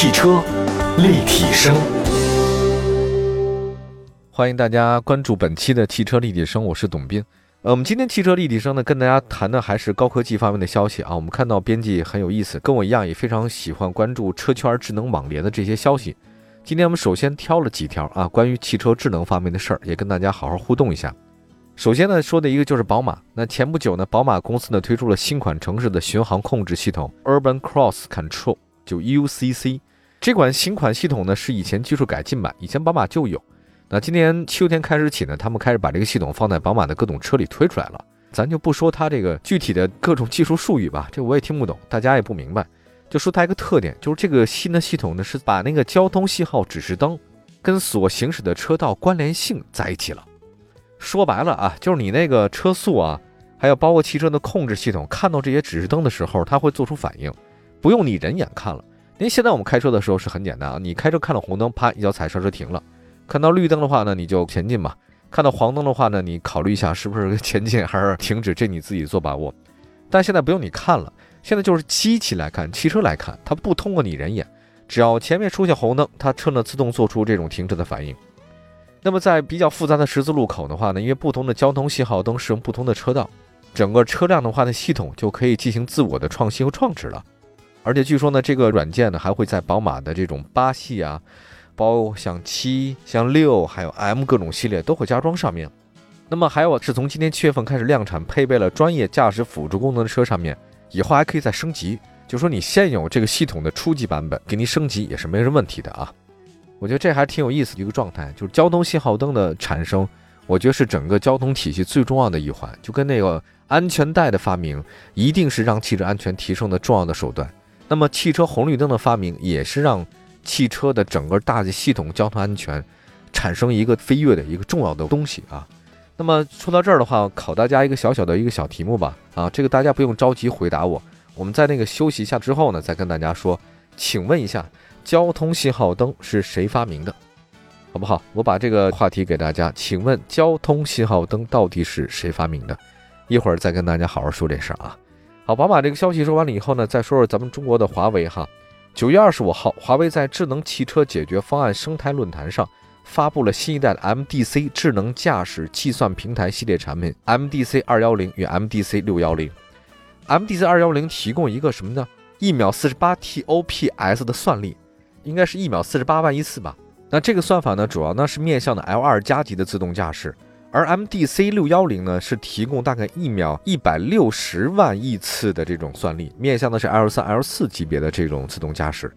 汽车立体声，欢迎大家关注本期的汽车立体声，我是董斌。呃，我们今天汽车立体声呢，跟大家谈的还是高科技方面的消息啊。我们看到编辑很有意思，跟我一样也非常喜欢关注车圈智能网联的这些消息。今天我们首先挑了几条啊，关于汽车智能方面的事儿，也跟大家好好互动一下。首先呢，说的一个就是宝马。那前不久呢，宝马公司呢推出了新款城市的巡航控制系统 Urban Cross Control，就 UCC。这款新款系统呢是以前技术改进版，以前宝马就有。那今年秋天开始起呢，他们开始把这个系统放在宝马的各种车里推出来了。咱就不说它这个具体的各种技术术语吧，这我也听不懂，大家也不明白。就说它一个特点，就是这个新的系统呢是把那个交通信号指示灯跟所行驶的车道关联性在一起了。说白了啊，就是你那个车速啊，还有包括汽车的控制系统，看到这些指示灯的时候，它会做出反应，不用你人眼看了。因为现在我们开车的时候是很简单啊，你开车看到红灯，啪一脚踩刹车停了；看到绿灯的话呢，你就前进嘛；看到黄灯的话呢，你考虑一下是不是前进还是停止，这你自己做把握。但现在不用你看了，现在就是机器来看，汽车来看，它不通过你人眼，只要前面出现红灯，它车呢自动做出这种停止的反应。那么在比较复杂的十字路口的话呢，因为不同的交通信号灯使用不同的车道，整个车辆的话呢，系统就可以进行自我的创新和创制了。而且据说呢，这个软件呢还会在宝马的这种八系啊，包括像七、像六，还有 M 各种系列都会加装上面。那么还有是从今年七月份开始量产，配备了专业驾驶辅助功能的车上面，以后还可以再升级。就说你现有这个系统的初级版本，给你升级也是没什么问题的啊。我觉得这还挺有意思的一个状态，就是交通信号灯的产生，我觉得是整个交通体系最重要的一环，就跟那个安全带的发明，一定是让汽车安全提升的重要的手段。那么汽车红绿灯的发明，也是让汽车的整个大的系统交通安全产生一个飞跃的一个重要的东西啊。那么说到这儿的话，考大家一个小小的一个小题目吧啊，这个大家不用着急回答我，我们在那个休息一下之后呢，再跟大家说，请问一下。交通信号灯是谁发明的？好不好？我把这个话题给大家。请问交通信号灯到底是谁发明的？一会儿再跟大家好好说这事儿啊。好，宝马这个消息说完了以后呢，再说说咱们中国的华为哈。九月二十五号，华为在智能汽车解决方案生态论坛上发布了新一代的 MDC 智能驾驶计算平台系列产品 MDC 二幺零与 MDC 六幺零。MDC 二幺零提供一个什么呢？一秒四十八 TOPS 的算力。应该是一秒四十八万亿次吧。那这个算法呢，主要呢是面向的 L 二加级的自动驾驶，而 MDC 六幺零呢是提供大概一秒一百六十万亿次的这种算力，面向的是 L 三、L 四级别的这种自动驾驶。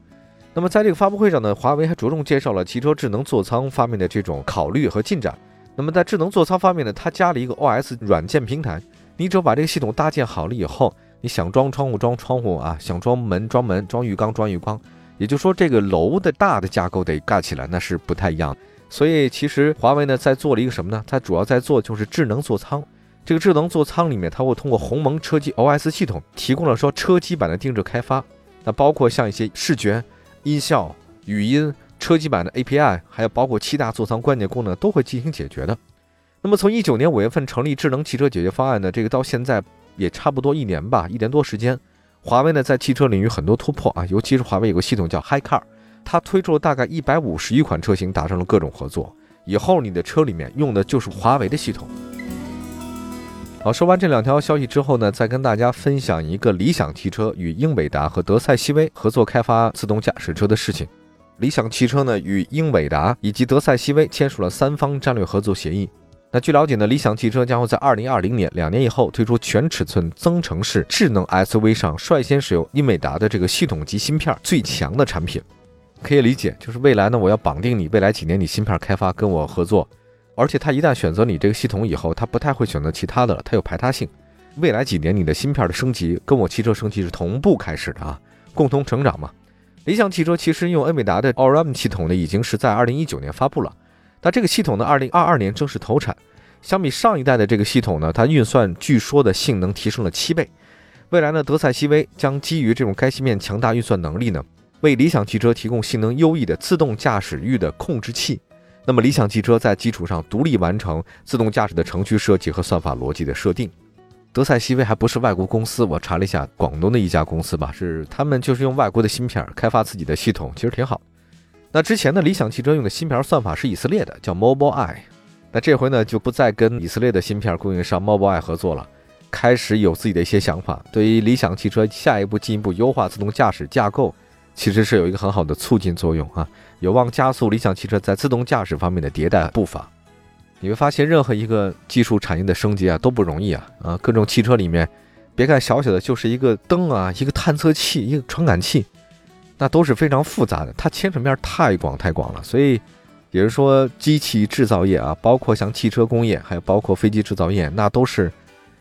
那么在这个发布会上呢，华为还着重介绍了汽车智能座舱方面的这种考虑和进展。那么在智能座舱方面呢，它加了一个 OS 软件平台，你只要把这个系统搭建好了以后，你想装窗户装窗户啊，想装门装门，装浴缸装浴缸。也就是说，这个楼的大的架构得盖起来，那是不太一样。所以其实华为呢在做了一个什么呢？它主要在做就是智能座舱。这个智能座舱里面，它会通过鸿蒙车机 OS 系统提供了说车机版的定制开发。那包括像一些视觉、音效、语音、车机版的 API，还有包括七大座舱关键功能都会进行解决的。那么从一九年五月份成立智能汽车解决方案的这个到现在也差不多一年吧，一年多时间。华为呢，在汽车领域很多突破啊，尤其是华为有个系统叫 HiCar，它推出了大概一百五十余款车型，达成了各种合作。以后你的车里面用的就是华为的系统。好，说完这两条消息之后呢，再跟大家分享一个理想汽车与英伟达和德赛西威合作开发自动驾驶车的事情。理想汽车呢，与英伟达以及德赛西威签署了三方战略合作协议。那据了解呢，理想汽车将会在二零二零年两年以后推出全尺寸增程式智能 SUV 上率先使用英伟达的这个系统级芯片最强的产品。可以理解，就是未来呢，我要绑定你，未来几年你芯片开发跟我合作，而且它一旦选择你这个系统以后，它不太会选择其他的了，它有排他性。未来几年你的芯片的升级跟我汽车升级是同步开始的啊，共同成长嘛。理想汽车其实用恩美达的 Orin 系统呢，已经是在二零一九年发布了。那这个系统呢，二零二二年正式投产。相比上一代的这个系统呢，它运算据说的性能提升了七倍。未来呢，德赛西威将基于这种该芯片强大运算能力呢，为理想汽车提供性能优异的自动驾驶域的控制器。那么理想汽车在基础上独立完成自动驾驶的程序设计和算法逻辑的设定。德赛西威还不是外国公司，我查了一下，广东的一家公司吧，是他们就是用外国的芯片开发自己的系统，其实挺好。那之前的，理想汽车用的芯片算法是以色列的，叫 Mobileye。那这回呢，就不再跟以色列的芯片供应商 Mobileye 合作了，开始有自己的一些想法。对于理想汽车下一步进一步优化自动驾驶架构，其实是有一个很好的促进作用啊，有望加速理想汽车在自动驾驶方面的迭代步伐。你会发现，任何一个技术产业的升级啊都不容易啊啊！各种汽车里面，别看小小的，就是一个灯啊，一个探测器，一个传感器，那都是非常复杂的，它牵扯面太广太广了。所以，也是说，机器制造业啊，包括像汽车工业，还有包括飞机制造业，那都是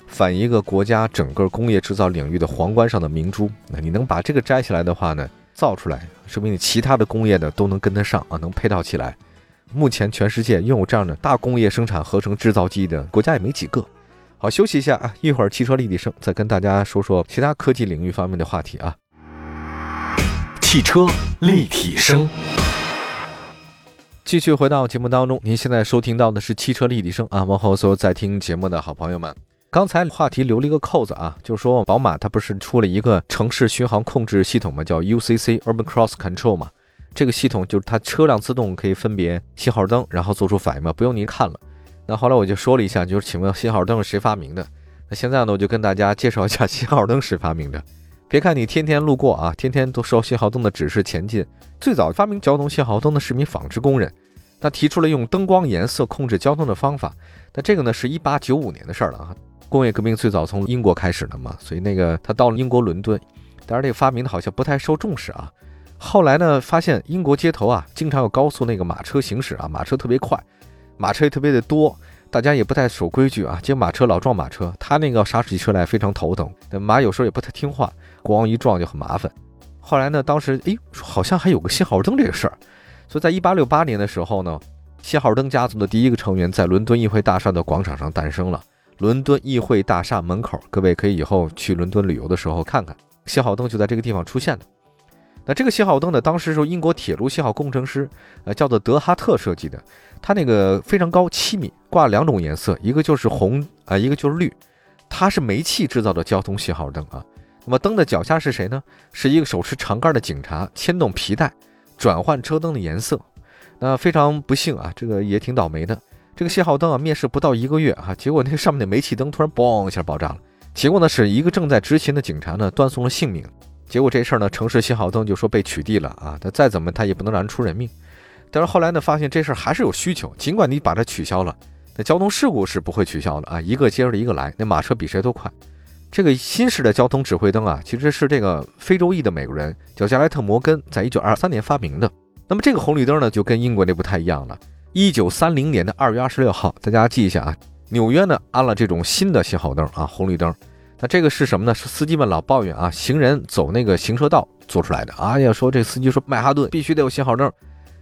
反一个国家整个工业制造领域的皇冠上的明珠。那你能把这个摘下来的话呢，造出来，说明你其他的工业的都能跟得上啊，能配套起来。目前全世界拥有这样的大工业生产合成制造机的国家也没几个。好，休息一下啊，一会儿汽车立体声再跟大家说说其他科技领域方面的话题啊。汽车立体声，继续回到节目当中，您现在收听到的是汽车立体声啊。问候所有在听节目的好朋友们，刚才话题留了一个扣子啊，就是说宝马它不是出了一个城市巡航控制系统嘛，叫 UCC Urban Cross Control 嘛。这个系统就是它车辆自动可以分别信号灯，然后做出反应嘛，不用您看了。那后来我就说了一下，就是请问信号灯是谁发明的？那现在呢，我就跟大家介绍一下信号灯是发明的。别看你天天路过啊，天天都受信号灯的指示前进。最早发明交通信号灯的是名纺织工人，他提出了用灯光颜色控制交通的方法。那这个呢，是一八九五年的事儿了啊。工业革命最早从英国开始的嘛，所以那个他到了英国伦敦，当然这个发明的好像不太受重视啊。后来呢，发现英国街头啊，经常有高速那个马车行驶啊，马车特别快，马车也特别的多，大家也不太守规矩啊，结果马车老撞马车，他那个刹车车来非常头疼，马有时候也不太听话，咣一撞就很麻烦。后来呢，当时哎，好像还有个信号灯这个事儿，所以在一八六八年的时候呢，信号灯家族的第一个成员在伦敦议会大厦的广场上诞生了。伦敦议会大厦门口，各位可以以后去伦敦旅游的时候看看，信号灯就在这个地方出现的。那这个信号灯呢？当时是英国铁路信号工程师，呃，叫做德哈特设计的。它那个非常高，七米，挂两种颜色，一个就是红啊，一个就是绿。它是煤气制造的交通信号灯啊。那么灯的脚下是谁呢？是一个手持长杆的警察，牵动皮带，转换车灯的颜色。那非常不幸啊，这个也挺倒霉的。这个信号灯啊，面试不到一个月啊，结果那个上面的煤气灯突然嘣一下爆炸了。结果呢，是一个正在执勤的警察呢，断送了性命。结果这事儿呢，城市信号灯就说被取缔了啊！他再怎么他也不能让人出人命。但是后来呢，发现这事儿还是有需求，尽管你把它取消了，那交通事故是不会取消的啊！一个接着一个来，那马车比谁都快。这个新式的交通指挥灯啊，其实是这个非洲裔的美国人叫加莱特·摩根在一九二三年发明的。那么这个红绿灯呢，就跟英国那不太一样了。一九三零年的二月二十六号，大家记一下啊，纽约呢安了这种新的信号灯啊，红绿灯。那这个是什么呢？是司机们老抱怨啊，行人走那个行车道做出来的。啊。要，说这司机说曼哈顿必须得有信号灯，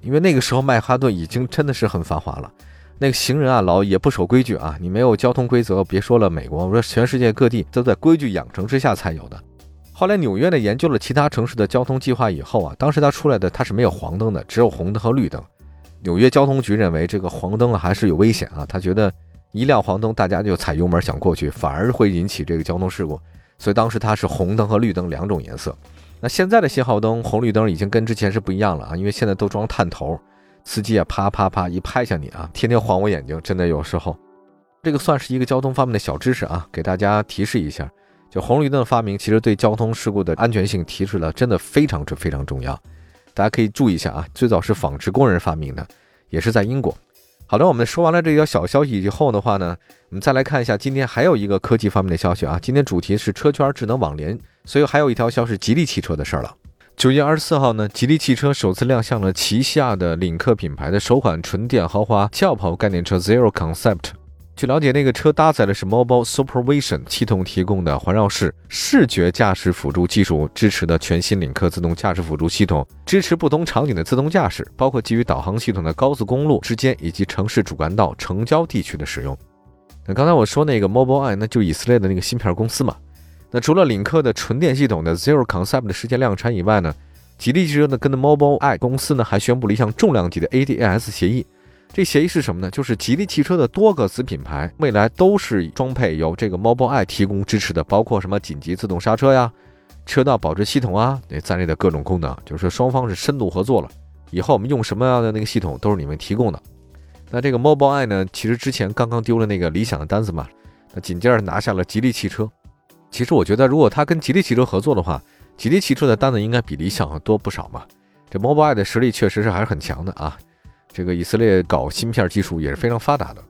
因为那个时候曼哈顿已经真的是很繁华了。那个行人啊，老也不守规矩啊，你没有交通规则，别说了美国，我说全世界各地都在规矩养成之下才有的。后来纽约呢研究了其他城市的交通计划以后啊，当时它出来的它是没有黄灯的，只有红灯和绿灯。纽约交通局认为这个黄灯还是有危险啊，他觉得。一亮黄灯，大家就踩油门想过去，反而会引起这个交通事故。所以当时它是红灯和绿灯两种颜色。那现在的信号灯红绿灯已经跟之前是不一样了啊，因为现在都装探头，司机啊啪啪啪一拍下你啊，天天晃我眼睛，真的有时候。这个算是一个交通方面的小知识啊，给大家提示一下。就红绿灯的发明，其实对交通事故的安全性提示了，真的非常之非常重要。大家可以注意一下啊，最早是纺织工人发明的，也是在英国。好的，我们说完了这条小消息以后的话呢，我们再来看一下今天还有一个科技方面的消息啊。今天主题是车圈智能网联，所以还有一条消息，吉利汽车的事儿了。九月二十四号呢，吉利汽车首次亮相了旗下的领克品牌的首款纯电豪华轿跑概念车 Zero Concept。据了解，那个车搭载的是 Mobile Supervision 系统提供的环绕式视觉驾驶辅助技术支持的全新领克自动驾驶辅助系统，支持不同场景的自动驾驶，包括基于导航系统的高速公路之间以及城市主干道、城郊地区的使用。那刚才我说那个 Mobileye，那就以色列的那个芯片公司嘛。那除了领克的纯电系统的 Zero Concept 的实现量产以外呢，吉利汽车呢跟 Mobileye 公司呢还宣布了一项重量级的 ADAS 协议。这协议是什么呢？就是吉利汽车的多个子品牌未来都是装配由这个 Mobileye 提供支持的，包括什么紧急自动刹车呀、车道保持系统啊那在内的各种功能，就是双方是深度合作了。以后我们用什么样的那个系统都是你们提供的。那这个 Mobileye 呢，其实之前刚刚丢了那个理想的单子嘛，那紧接着拿下了吉利汽车。其实我觉得，如果他跟吉利汽车合作的话，吉利汽车的单子应该比理想多不少嘛。这 Mobileye 的实力确实是还是很强的啊。这个以色列搞芯片技术也是非常发达的。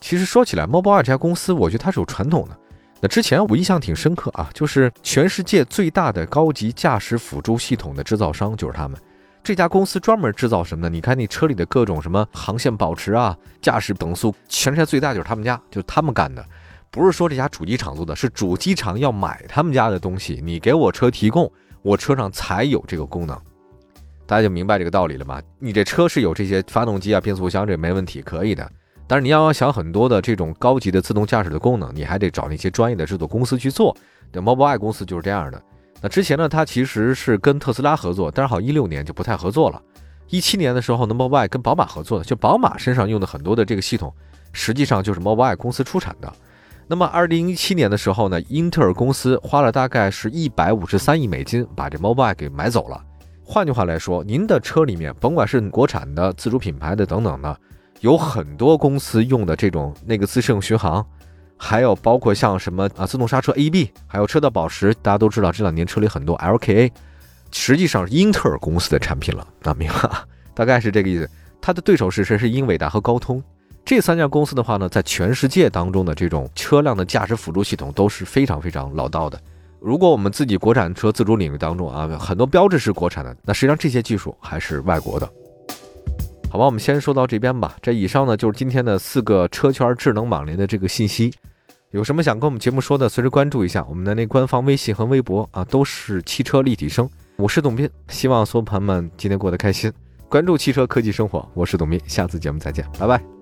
其实说起来，Mobileye 这家公司，我觉得它是有传统的。那之前我印象挺深刻啊，就是全世界最大的高级驾驶辅助系统的制造商就是他们。这家公司专门制造什么呢？你看你车里的各种什么航线保持啊、驾驶等速，全世界最大就是他们家，就是他们干的。不是说这家主机厂做的，是主机厂要买他们家的东西，你给我车提供，我车上才有这个功能。大家就明白这个道理了吧？你这车是有这些发动机啊、变速箱，这没问题，可以的。但是你要想很多的这种高级的自动驾驶的功能，你还得找那些专业的制作公司去做。对，Mobileye 公司就是这样的。那之前呢，它其实是跟特斯拉合作，但是好一六年就不太合作了。一七年的时候呢，Mobileye 跟宝马合作的，就宝马身上用的很多的这个系统，实际上就是 Mobileye 公司出产的。那么二零一七年的时候呢，英特尔公司花了大概是一百五十三亿美金把这 Mobileye 给买走了。换句话来说，您的车里面，甭管是国产的、自主品牌的等等的，有很多公司用的这种那个自适应巡航，还有包括像什么啊自动刹车 A B，还有车道保持，大家都知道这两年车里很多 LKA，实际上是英特尔公司的产品了，那明白？大概是这个意思。它的对手是谁？是英伟达和高通这三家公司的话呢，在全世界当中的这种车辆的驾驶辅助系统都是非常非常老道的。如果我们自己国产车自主领域当中啊，很多标志是国产的，那实际上这些技术还是外国的。好吧，我们先说到这边吧。这以上呢就是今天的四个车圈智能网联的这个信息。有什么想跟我们节目说的，随时关注一下我们的那官方微信和微博啊，都是汽车立体声。我是董斌，希望所有朋友们今天过得开心。关注汽车科技生活，我是董斌，下次节目再见，拜拜。